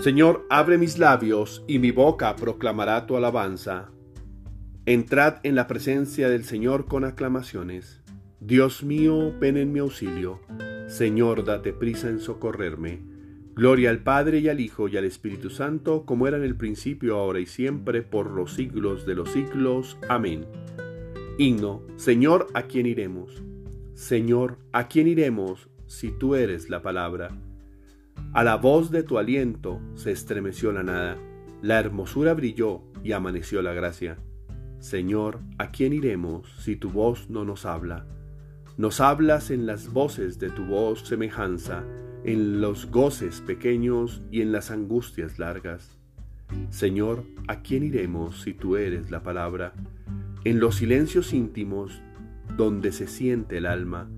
Señor, abre mis labios y mi boca proclamará tu alabanza. Entrad en la presencia del Señor con aclamaciones. Dios mío, ven en mi auxilio. Señor, date prisa en socorrerme. Gloria al Padre y al Hijo y al Espíritu Santo, como era en el principio, ahora y siempre, por los siglos de los siglos. Amén. Himno, Señor, ¿a quién iremos? Señor, ¿a quién iremos si tú eres la palabra? A la voz de tu aliento se estremeció la nada, la hermosura brilló y amaneció la gracia. Señor, ¿a quién iremos si tu voz no nos habla? Nos hablas en las voces de tu voz semejanza, en los goces pequeños y en las angustias largas. Señor, ¿a quién iremos si tú eres la palabra? En los silencios íntimos, donde se siente el alma,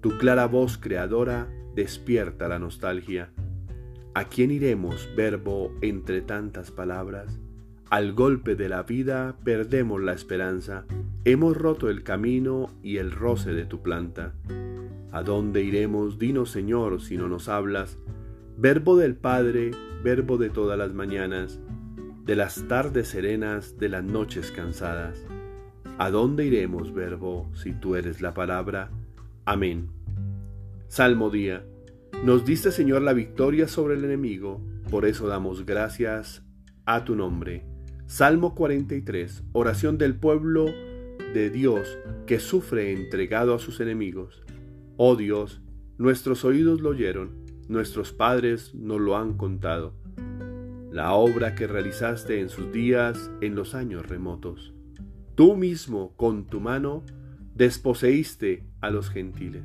tu clara voz creadora despierta la nostalgia. ¿A quién iremos, verbo, entre tantas palabras? Al golpe de la vida perdemos la esperanza, hemos roto el camino y el roce de tu planta. ¿A dónde iremos, dinos Señor, si no nos hablas? Verbo del Padre, verbo de todas las mañanas, de las tardes serenas, de las noches cansadas. ¿A dónde iremos, verbo, si tú eres la palabra? Amén. Salmo día. Nos diste, Señor, la victoria sobre el enemigo, por eso damos gracias a tu nombre. Salmo 43, oración del pueblo de Dios que sufre entregado a sus enemigos. Oh Dios, nuestros oídos lo oyeron, nuestros padres nos lo han contado. La obra que realizaste en sus días en los años remotos. Tú mismo, con tu mano, desposeíste a los gentiles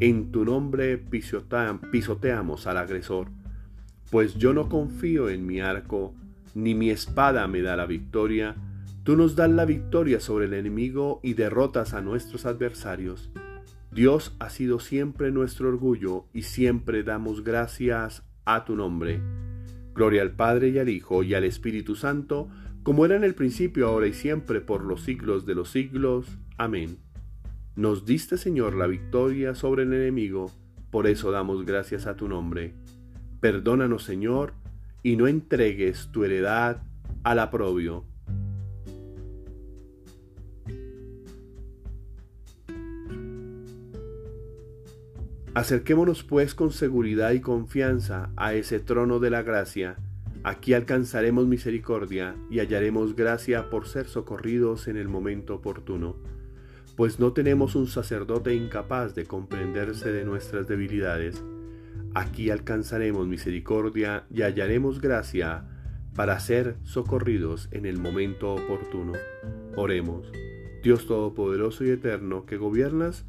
en tu nombre pisoteamos al agresor, pues yo no confío en mi arco, ni mi espada me da la victoria, tú nos das la victoria sobre el enemigo y derrotas a nuestros adversarios. Dios ha sido siempre nuestro orgullo y siempre damos gracias a tu nombre. Gloria al Padre y al Hijo y al Espíritu Santo, como era en el principio, ahora y siempre, por los siglos de los siglos. Amén. Nos diste, Señor, la victoria sobre el enemigo, por eso damos gracias a tu nombre. Perdónanos, Señor, y no entregues tu heredad al aprobio. Acerquémonos pues con seguridad y confianza a ese trono de la gracia. Aquí alcanzaremos misericordia y hallaremos gracia por ser socorridos en el momento oportuno pues no tenemos un sacerdote incapaz de comprenderse de nuestras debilidades. Aquí alcanzaremos misericordia y hallaremos gracia para ser socorridos en el momento oportuno. Oremos. Dios Todopoderoso y Eterno, que gobiernas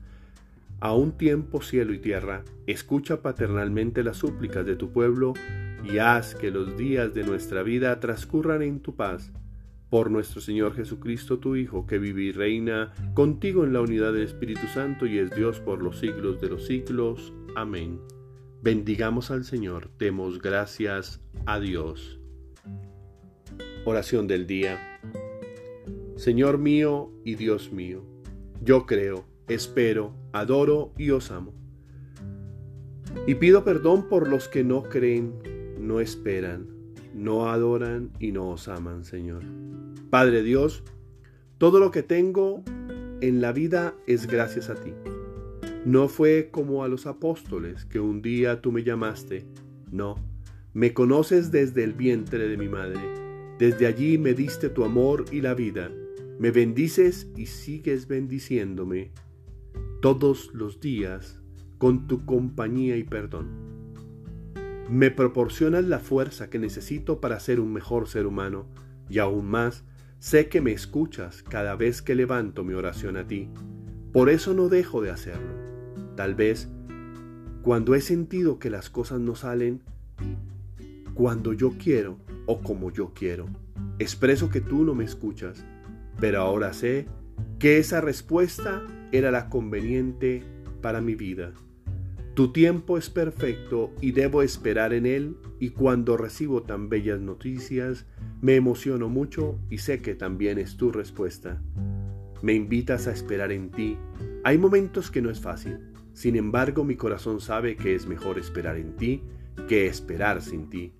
a un tiempo cielo y tierra, escucha paternalmente las súplicas de tu pueblo y haz que los días de nuestra vida transcurran en tu paz por nuestro Señor Jesucristo, tu Hijo, que vive y reina contigo en la unidad del Espíritu Santo y es Dios por los siglos de los siglos. Amén. Bendigamos al Señor, demos gracias a Dios. Oración del día. Señor mío y Dios mío, yo creo, espero, adoro y os amo. Y pido perdón por los que no creen, no esperan, no adoran y no os aman, Señor. Padre Dios, todo lo que tengo en la vida es gracias a ti. No fue como a los apóstoles que un día tú me llamaste. No, me conoces desde el vientre de mi madre. Desde allí me diste tu amor y la vida. Me bendices y sigues bendiciéndome todos los días con tu compañía y perdón. Me proporcionas la fuerza que necesito para ser un mejor ser humano y aún más Sé que me escuchas cada vez que levanto mi oración a ti. Por eso no dejo de hacerlo. Tal vez cuando he sentido que las cosas no salen cuando yo quiero o como yo quiero. Expreso que tú no me escuchas, pero ahora sé que esa respuesta era la conveniente para mi vida. Tu tiempo es perfecto y debo esperar en él y cuando recibo tan bellas noticias me emociono mucho y sé que también es tu respuesta. Me invitas a esperar en ti. Hay momentos que no es fácil, sin embargo mi corazón sabe que es mejor esperar en ti que esperar sin ti.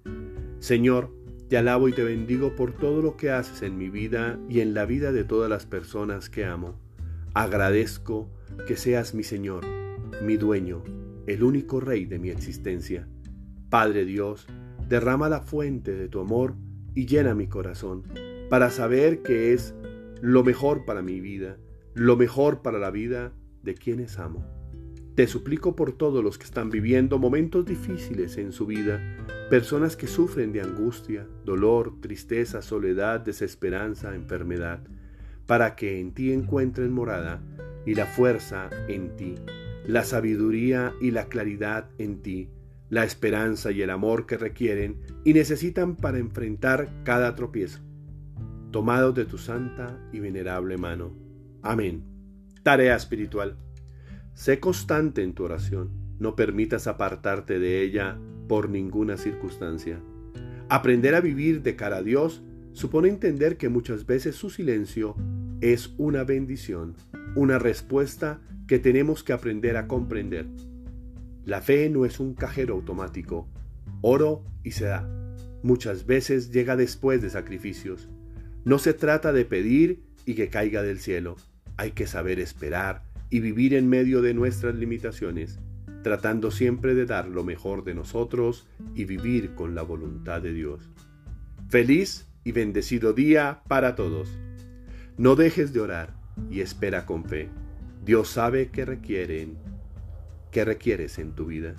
Señor, te alabo y te bendigo por todo lo que haces en mi vida y en la vida de todas las personas que amo. Agradezco que seas mi Señor, mi dueño, el único Rey de mi existencia. Padre Dios, derrama la fuente de tu amor y llena mi corazón para saber que es lo mejor para mi vida, lo mejor para la vida de quienes amo. Te suplico por todos los que están viviendo momentos difíciles en su vida, personas que sufren de angustia, dolor, tristeza, soledad, desesperanza, enfermedad, para que en ti encuentren morada y la fuerza en ti la sabiduría y la claridad en ti, la esperanza y el amor que requieren y necesitan para enfrentar cada tropiezo. Tomados de tu santa y venerable mano. Amén. Tarea espiritual. Sé constante en tu oración. No permitas apartarte de ella por ninguna circunstancia. Aprender a vivir de cara a Dios supone entender que muchas veces su silencio es una bendición, una respuesta que tenemos que aprender a comprender. La fe no es un cajero automático. Oro y se da. Muchas veces llega después de sacrificios. No se trata de pedir y que caiga del cielo. Hay que saber esperar y vivir en medio de nuestras limitaciones, tratando siempre de dar lo mejor de nosotros y vivir con la voluntad de Dios. Feliz y bendecido día para todos. No dejes de orar y espera con fe. Dios sabe qué requieren, qué requieres en tu vida.